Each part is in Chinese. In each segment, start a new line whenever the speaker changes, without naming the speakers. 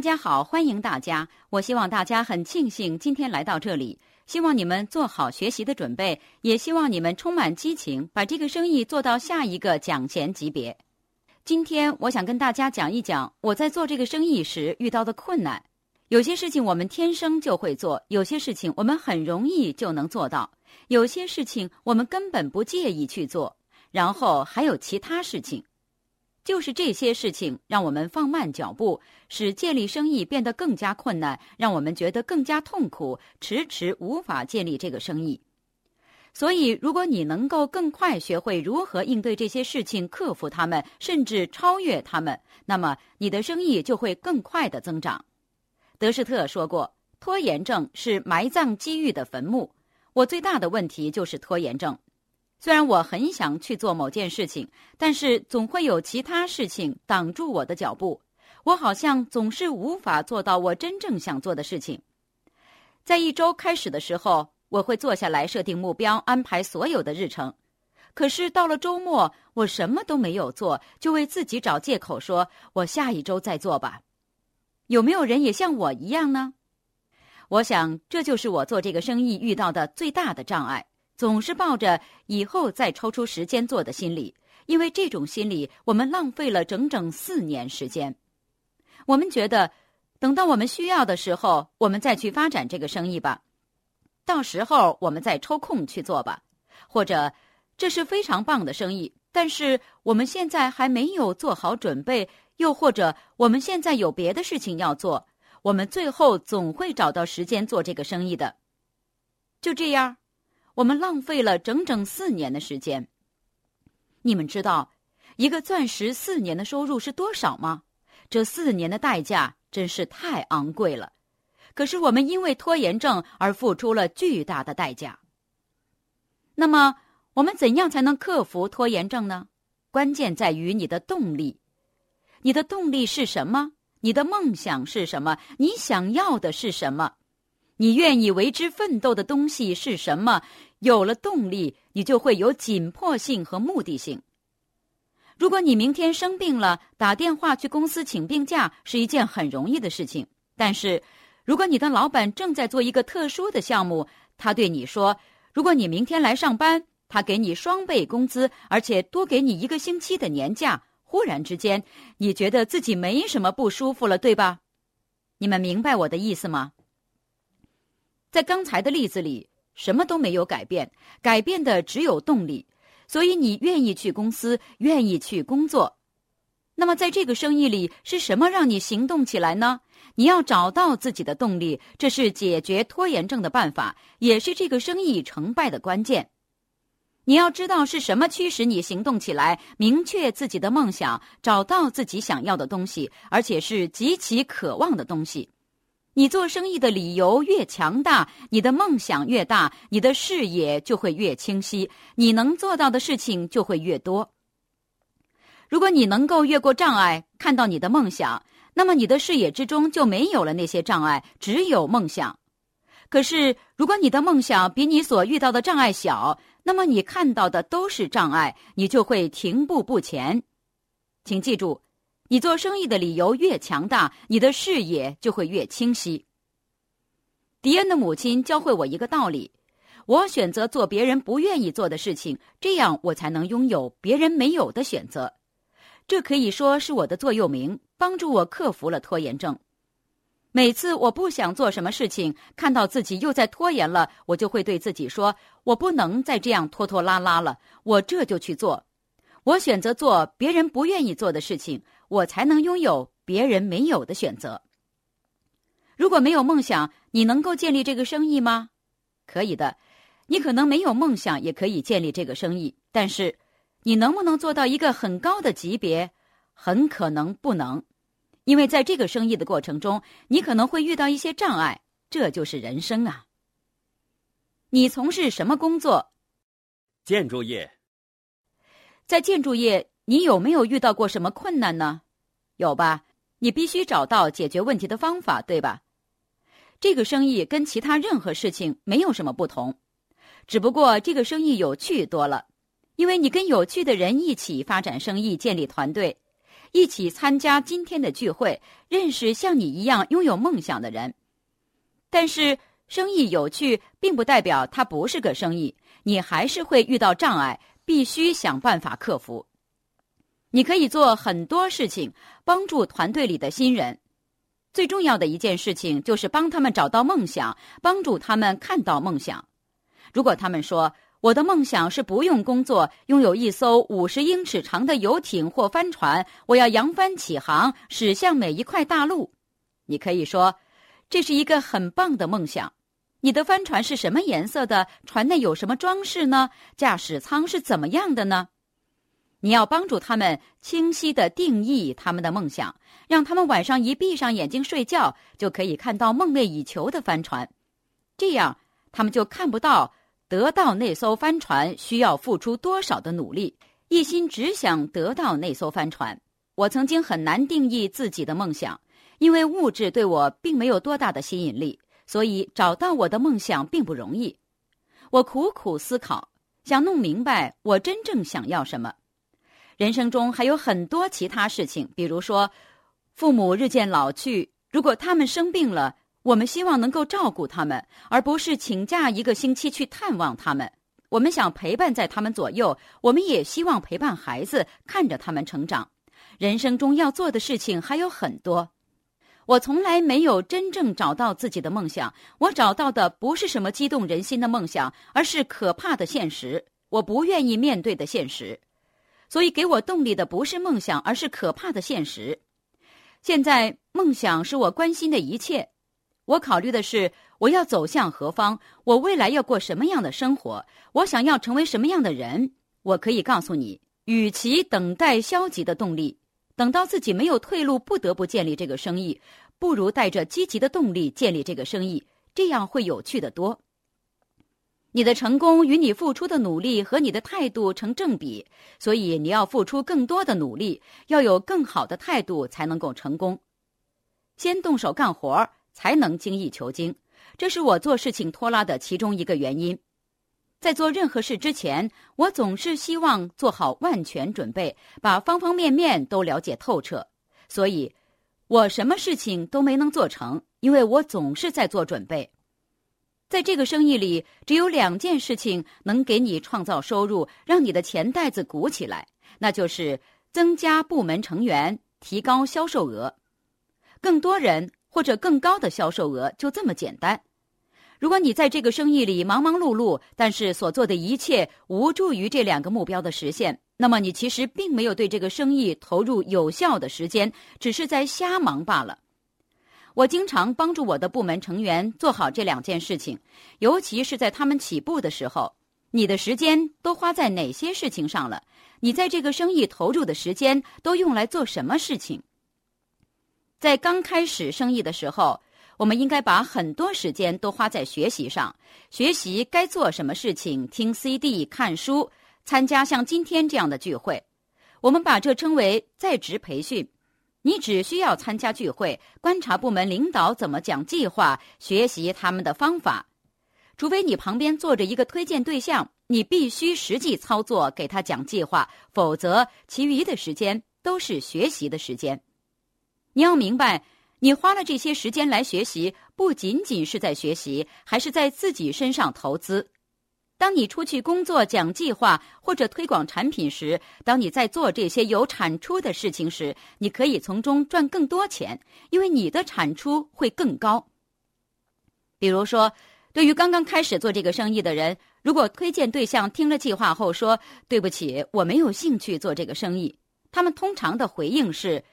大家好，欢迎大家。我希望大家很庆幸今天来到这里，希望你们做好学习的准备，也希望你们充满激情，把这个生意做到下一个奖钱级别。今天我想跟大家讲一讲我在做这个生意时遇到的困难。有些事情我们天生就会做，有些事情我们很容易就能做到，有些事情我们根本不介意去做，然后还有其他事情。就是这些事情让我们放慢脚步，使建立生意变得更加困难，让我们觉得更加痛苦，迟迟无法建立这个生意。所以，如果你能够更快学会如何应对这些事情，克服它们，甚至超越它们，那么你的生意就会更快的增长。德士特说过：“拖延症是埋葬机遇的坟墓。”我最大的问题就是拖延症。虽然我很想去做某件事情，但是总会有其他事情挡住我的脚步。我好像总是无法做到我真正想做的事情。在一周开始的时候，我会坐下来设定目标，安排所有的日程。可是到了周末，我什么都没有做，就为自己找借口说：“我下一周再做吧。”有没有人也像我一样呢？我想这就是我做这个生意遇到的最大的障碍。总是抱着以后再抽出时间做的心理，因为这种心理，我们浪费了整整四年时间。我们觉得，等到我们需要的时候，我们再去发展这个生意吧。到时候我们再抽空去做吧。或者，这是非常棒的生意，但是我们现在还没有做好准备。又或者，我们现在有别的事情要做。我们最后总会找到时间做这个生意的。就这样。我们浪费了整整四年的时间。你们知道，一个钻石四年的收入是多少吗？这四年的代价真是太昂贵了。可是我们因为拖延症而付出了巨大的代价。那么，我们怎样才能克服拖延症呢？关键在于你的动力。你的动力是什么？你的梦想是什么？你想要的是什么？你愿意为之奋斗的东西是什么？有了动力，你就会有紧迫性和目的性。如果你明天生病了，打电话去公司请病假是一件很容易的事情。但是，如果你的老板正在做一个特殊的项目，他对你说：“如果你明天来上班，他给你双倍工资，而且多给你一个星期的年假。”忽然之间，你觉得自己没什么不舒服了，对吧？你们明白我的意思吗？在刚才的例子里。什么都没有改变，改变的只有动力。所以你愿意去公司，愿意去工作。那么在这个生意里，是什么让你行动起来呢？你要找到自己的动力，这是解决拖延症的办法，也是这个生意成败的关键。你要知道是什么驱使你行动起来，明确自己的梦想，找到自己想要的东西，而且是极其渴望的东西。你做生意的理由越强大，你的梦想越大，你的视野就会越清晰，你能做到的事情就会越多。如果你能够越过障碍，看到你的梦想，那么你的视野之中就没有了那些障碍，只有梦想。可是，如果你的梦想比你所遇到的障碍小，那么你看到的都是障碍，你就会停步不前。请记住。你做生意的理由越强大，你的视野就会越清晰。迪恩的母亲教会我一个道理：我选择做别人不愿意做的事情，这样我才能拥有别人没有的选择。这可以说是我的座右铭，帮助我克服了拖延症。每次我不想做什么事情，看到自己又在拖延了，我就会对自己说：“我不能再这样拖拖拉拉了，我这就去做。”我选择做别人不愿意做的事情。我才能拥有别人没有的选择。如果没有梦想，你能够建立这个生意吗？可以的。你可能没有梦想，也可以建立这个生意。但是，你能不能做到一个很高的级别？很可能不能，因为在这个生意的过程中，你可能会遇到一些障碍。这就是人生啊。你从事什么工作？
建筑业。
在建筑业。你有没有遇到过什么困难呢？有吧？你必须找到解决问题的方法，对吧？这个生意跟其他任何事情没有什么不同，只不过这个生意有趣多了，因为你跟有趣的人一起发展生意，建立团队，一起参加今天的聚会，认识像你一样拥有梦想的人。但是，生意有趣，并不代表它不是个生意，你还是会遇到障碍，必须想办法克服。你可以做很多事情，帮助团队里的新人。最重要的一件事情就是帮他们找到梦想，帮助他们看到梦想。如果他们说我的梦想是不用工作，拥有一艘五十英尺长的游艇或帆船，我要扬帆起航，驶向每一块大陆，你可以说这是一个很棒的梦想。你的帆船是什么颜色的？船内有什么装饰呢？驾驶舱是怎么样的呢？你要帮助他们清晰的定义他们的梦想，让他们晚上一闭上眼睛睡觉，就可以看到梦寐以求的帆船。这样，他们就看不到得到那艘帆船需要付出多少的努力，一心只想得到那艘帆船。我曾经很难定义自己的梦想，因为物质对我并没有多大的吸引力，所以找到我的梦想并不容易。我苦苦思考，想弄明白我真正想要什么。人生中还有很多其他事情，比如说，父母日渐老去，如果他们生病了，我们希望能够照顾他们，而不是请假一个星期去探望他们。我们想陪伴在他们左右，我们也希望陪伴孩子，看着他们成长。人生中要做的事情还有很多。我从来没有真正找到自己的梦想，我找到的不是什么激动人心的梦想，而是可怕的现实。我不愿意面对的现实。所以，给我动力的不是梦想，而是可怕的现实。现在，梦想是我关心的一切。我考虑的是我要走向何方，我未来要过什么样的生活，我想要成为什么样的人。我可以告诉你，与其等待消极的动力，等到自己没有退路，不得不建立这个生意，不如带着积极的动力建立这个生意，这样会有趣的多。你的成功与你付出的努力和你的态度成正比，所以你要付出更多的努力，要有更好的态度才能够成功。先动手干活才能精益求精，这是我做事情拖拉的其中一个原因。在做任何事之前，我总是希望做好万全准备，把方方面面都了解透彻。所以，我什么事情都没能做成，因为我总是在做准备。在这个生意里，只有两件事情能给你创造收入，让你的钱袋子鼓起来，那就是增加部门成员、提高销售额。更多人或者更高的销售额，就这么简单。如果你在这个生意里忙忙碌碌，但是所做的一切无助于这两个目标的实现，那么你其实并没有对这个生意投入有效的时间，只是在瞎忙罢了。我经常帮助我的部门成员做好这两件事情，尤其是在他们起步的时候。你的时间都花在哪些事情上了？你在这个生意投入的时间都用来做什么事情？在刚开始生意的时候，我们应该把很多时间都花在学习上，学习该做什么事情，听 CD、看书、参加像今天这样的聚会。我们把这称为在职培训。你只需要参加聚会，观察部门领导怎么讲计划，学习他们的方法。除非你旁边坐着一个推荐对象，你必须实际操作，给他讲计划，否则其余的时间都是学习的时间。你要明白，你花了这些时间来学习，不仅仅是在学习，还是在自己身上投资。当你出去工作、讲计划或者推广产品时，当你在做这些有产出的事情时，你可以从中赚更多钱，因为你的产出会更高。比如说，对于刚刚开始做这个生意的人，如果推荐对象听了计划后说：“对不起，我没有兴趣做这个生意。”他们通常的回应是：“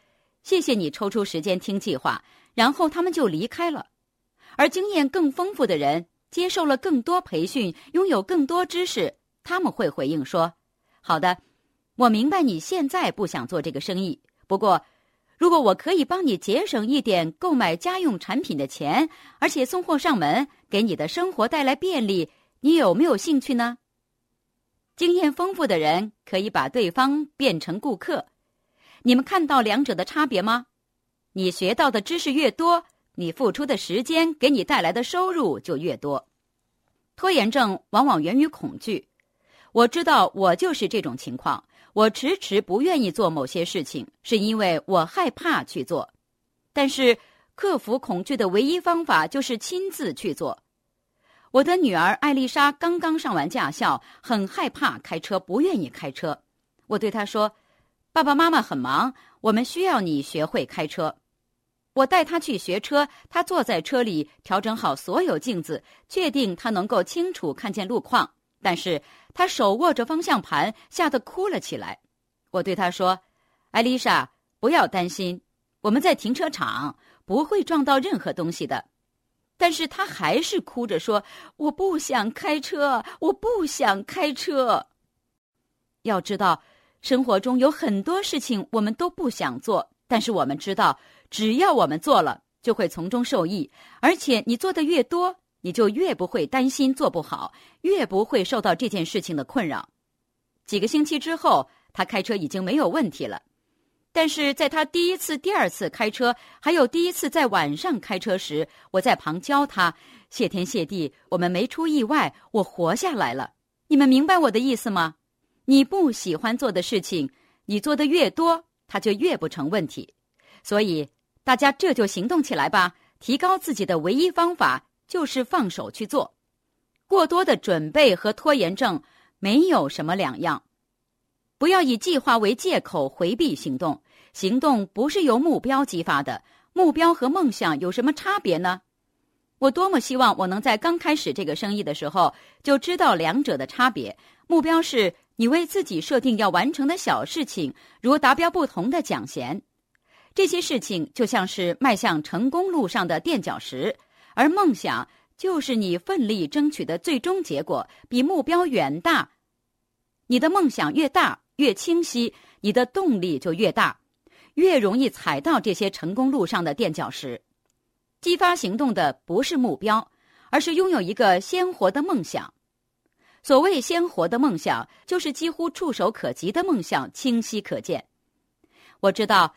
谢谢你抽出时间听计划。”然后他们就离开了。而经验更丰富的人。接受了更多培训，拥有更多知识，他们会回应说：“好的，我明白你现在不想做这个生意。不过，如果我可以帮你节省一点购买家用产品的钱，而且送货上门，给你的生活带来便利，你有没有兴趣呢？”经验丰富的人可以把对方变成顾客。你们看到两者的差别吗？你学到的知识越多。你付出的时间给你带来的收入就越多。拖延症往往源于恐惧。我知道我就是这种情况。我迟迟不愿意做某些事情，是因为我害怕去做。但是克服恐惧的唯一方法就是亲自去做。我的女儿艾丽莎刚刚上完驾校，很害怕开车，不愿意开车。我对她说：“爸爸妈妈很忙，我们需要你学会开车。”我带他去学车，他坐在车里，调整好所有镜子，确定他能够清楚看见路况。但是他手握着方向盘，吓得哭了起来。我对他说：“艾丽莎，不要担心，我们在停车场，不会撞到任何东西的。”但是他还是哭着说：“我不想开车，我不想开车。”要知道，生活中有很多事情我们都不想做，但是我们知道，只要我们做了，就会从中受益。而且你做的越多，你就越不会担心做不好，越不会受到这件事情的困扰。几个星期之后，他开车已经没有问题了。但是在他第一次、第二次开车，还有第一次在晚上开车时，我在旁教他。谢天谢地，我们没出意外，我活下来了。你们明白我的意思吗？你不喜欢做的事情，你做的越多，它就越不成问题。所以大家这就行动起来吧！提高自己的唯一方法就是放手去做。过多的准备和拖延症没有什么两样。不要以计划为借口回避行动。行动不是由目标激发的，目标和梦想有什么差别呢？我多么希望我能在刚开始这个生意的时候就知道两者的差别。目标是你为自己设定要完成的小事情，如达标不同的奖衔，这些事情就像是迈向成功路上的垫脚石；而梦想就是你奋力争取的最终结果，比目标远大。你的梦想越大越清晰，你的动力就越大。越容易踩到这些成功路上的垫脚石。激发行动的不是目标，而是拥有一个鲜活的梦想。所谓鲜活的梦想，就是几乎触手可及的梦想，清晰可见。我知道，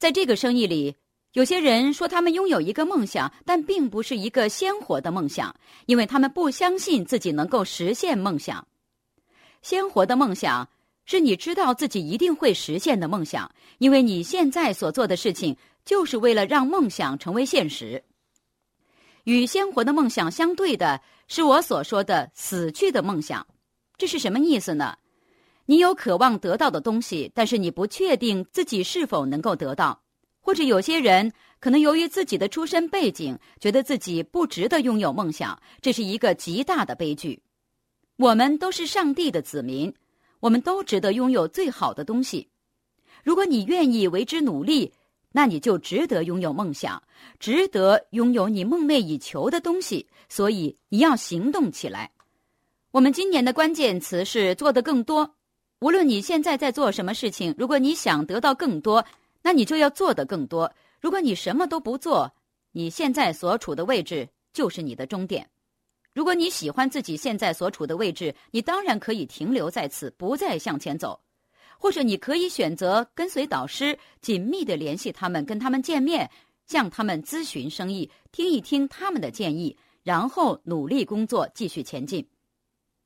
在这个生意里，有些人说他们拥有一个梦想，但并不是一个鲜活的梦想，因为他们不相信自己能够实现梦想。鲜活的梦想。是你知道自己一定会实现的梦想，因为你现在所做的事情就是为了让梦想成为现实。与鲜活的梦想相对的是我所说的死去的梦想，这是什么意思呢？你有渴望得到的东西，但是你不确定自己是否能够得到，或者有些人可能由于自己的出身背景，觉得自己不值得拥有梦想，这是一个极大的悲剧。我们都是上帝的子民。我们都值得拥有最好的东西。如果你愿意为之努力，那你就值得拥有梦想，值得拥有你梦寐以求的东西。所以你要行动起来。我们今年的关键词是做得更多。无论你现在在做什么事情，如果你想得到更多，那你就要做的更多。如果你什么都不做，你现在所处的位置就是你的终点。如果你喜欢自己现在所处的位置，你当然可以停留在此，不再向前走；或者你可以选择跟随导师，紧密的联系他们，跟他们见面，向他们咨询生意，听一听他们的建议，然后努力工作，继续前进。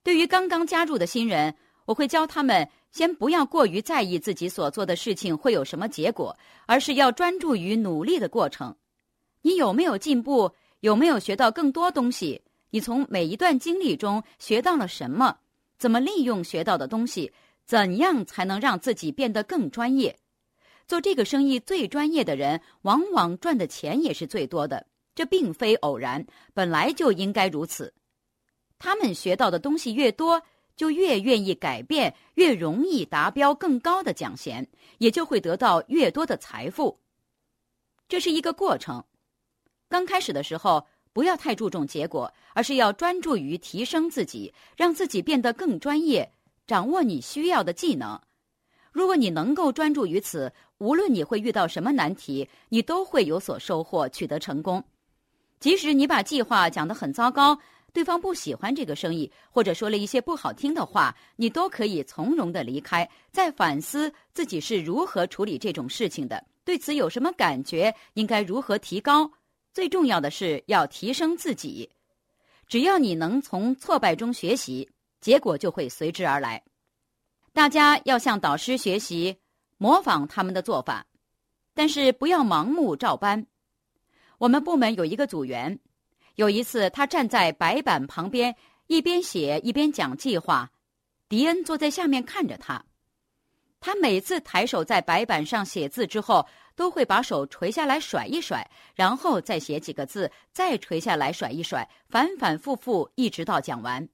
对于刚刚加入的新人，我会教他们先不要过于在意自己所做的事情会有什么结果，而是要专注于努力的过程。你有没有进步？有没有学到更多东西？你从每一段经历中学到了什么？怎么利用学到的东西？怎样才能让自己变得更专业？做这个生意最专业的人，往往赚的钱也是最多的。这并非偶然，本来就应该如此。他们学到的东西越多，就越愿意改变，越容易达标更高的奖衔，也就会得到越多的财富。这是一个过程。刚开始的时候。不要太注重结果，而是要专注于提升自己，让自己变得更专业，掌握你需要的技能。如果你能够专注于此，无论你会遇到什么难题，你都会有所收获，取得成功。即使你把计划讲得很糟糕，对方不喜欢这个生意，或者说了一些不好听的话，你都可以从容的离开，再反思自己是如何处理这种事情的，对此有什么感觉，应该如何提高。最重要的是要提升自己。只要你能从挫败中学习，结果就会随之而来。大家要向导师学习，模仿他们的做法，但是不要盲目照搬。我们部门有一个组员，有一次他站在白板旁边，一边写一边讲计划，迪恩坐在下面看着他。他每次抬手在白板上写字之后，都会把手垂下来甩一甩，然后再写几个字，再垂下来甩一甩，反反复复，一直到讲完。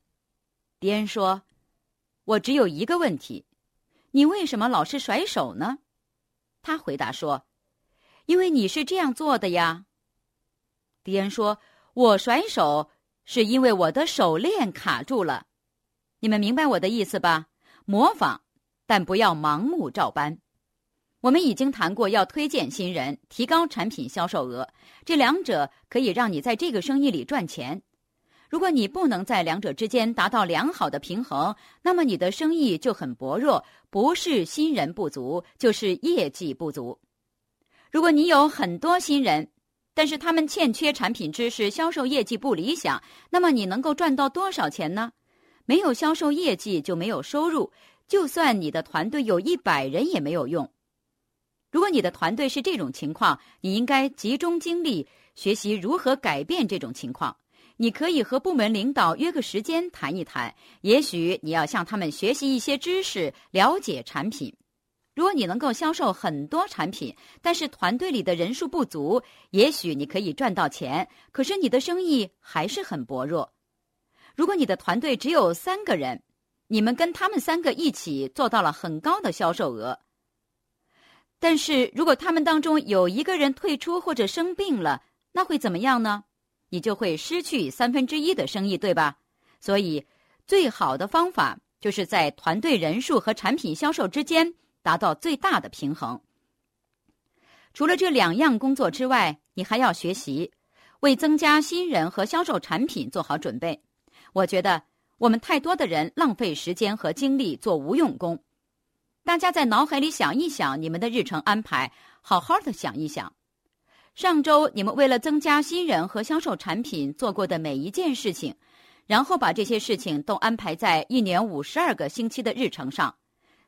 迪恩说：“我只有一个问题，你为什么老是甩手呢？”他回答说：“因为你是这样做的呀。”迪恩说：“我甩手是因为我的手链卡住了。”你们明白我的意思吧？模仿。但不要盲目照搬。我们已经谈过要推荐新人、提高产品销售额，这两者可以让你在这个生意里赚钱。如果你不能在两者之间达到良好的平衡，那么你的生意就很薄弱，不是新人不足，就是业绩不足。如果你有很多新人，但是他们欠缺产品知识，销售业绩不理想，那么你能够赚到多少钱呢？没有销售业绩就没有收入。就算你的团队有一百人也没有用。如果你的团队是这种情况，你应该集中精力学习如何改变这种情况。你可以和部门领导约个时间谈一谈，也许你要向他们学习一些知识，了解产品。如果你能够销售很多产品，但是团队里的人数不足，也许你可以赚到钱，可是你的生意还是很薄弱。如果你的团队只有三个人，你们跟他们三个一起做到了很高的销售额，但是如果他们当中有一个人退出或者生病了，那会怎么样呢？你就会失去三分之一的生意，对吧？所以，最好的方法就是在团队人数和产品销售之间达到最大的平衡。除了这两样工作之外，你还要学习为增加新人和销售产品做好准备。我觉得。我们太多的人浪费时间和精力做无用功。大家在脑海里想一想你们的日程安排，好好的想一想，上周你们为了增加新人和销售产品做过的每一件事情，然后把这些事情都安排在一年五十二个星期的日程上。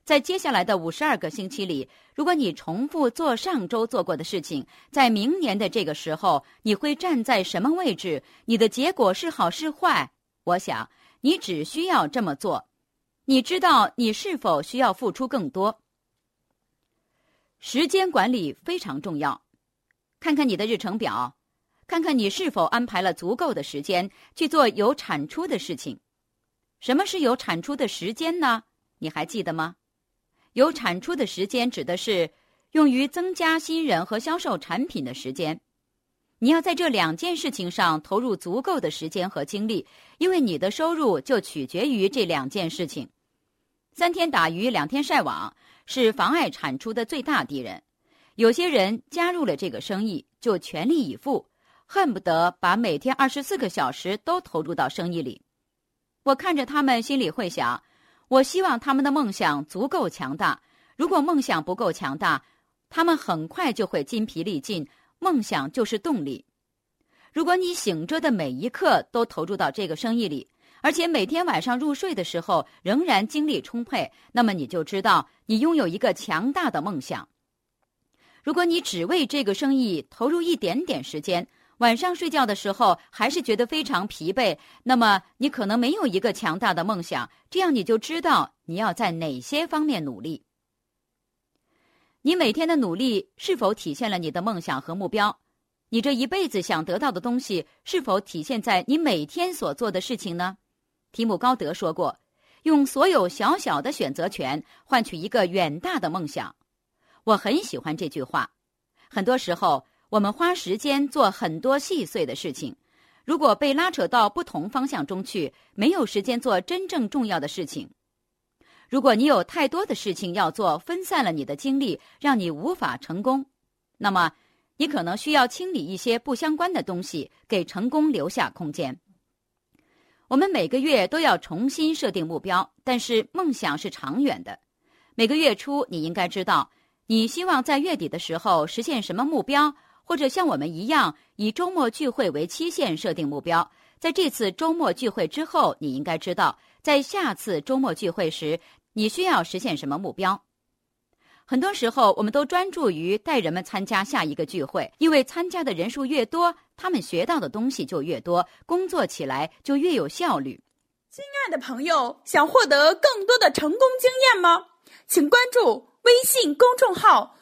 在接下来的五十二个星期里，如果你重复做上周做过的事情，在明年的这个时候，你会站在什么位置？你的结果是好是坏？我想。你只需要这么做，你知道你是否需要付出更多？时间管理非常重要，看看你的日程表，看看你是否安排了足够的时间去做有产出的事情。什么是有产出的时间呢？你还记得吗？有产出的时间指的是用于增加新人和销售产品的时间。你要在这两件事情上投入足够的时间和精力，因为你的收入就取决于这两件事情。三天打鱼两天晒网是妨碍产出的最大敌人。有些人加入了这个生意，就全力以赴，恨不得把每天二十四个小时都投入到生意里。我看着他们，心里会想：我希望他们的梦想足够强大。如果梦想不够强大，他们很快就会筋疲力尽。梦想就是动力。如果你醒着的每一刻都投入到这个生意里，而且每天晚上入睡的时候仍然精力充沛，那么你就知道你拥有一个强大的梦想。如果你只为这个生意投入一点点时间，晚上睡觉的时候还是觉得非常疲惫，那么你可能没有一个强大的梦想。这样你就知道你要在哪些方面努力。你每天的努力是否体现了你的梦想和目标？你这一辈子想得到的东西是否体现在你每天所做的事情呢？提姆·高德说过：“用所有小小的选择权换取一个远大的梦想。”我很喜欢这句话。很多时候，我们花时间做很多细碎的事情，如果被拉扯到不同方向中去，没有时间做真正重要的事情。如果你有太多的事情要做，分散了你的精力，让你无法成功，那么你可能需要清理一些不相关的东西，给成功留下空间。我们每个月都要重新设定目标，但是梦想是长远的。每个月初，你应该知道你希望在月底的时候实现什么目标，或者像我们一样以周末聚会为期限设定目标。在这次周末聚会之后，你应该知道。在下次周末聚会时，你需要实现什么目标？很多时候，我们都专注于带人们参加下一个聚会，因为参加的人数越多，他们学到的东西就越多，工作起来就越有效率。
亲爱的朋友，想获得更多的成功经验吗？请关注微信公众号“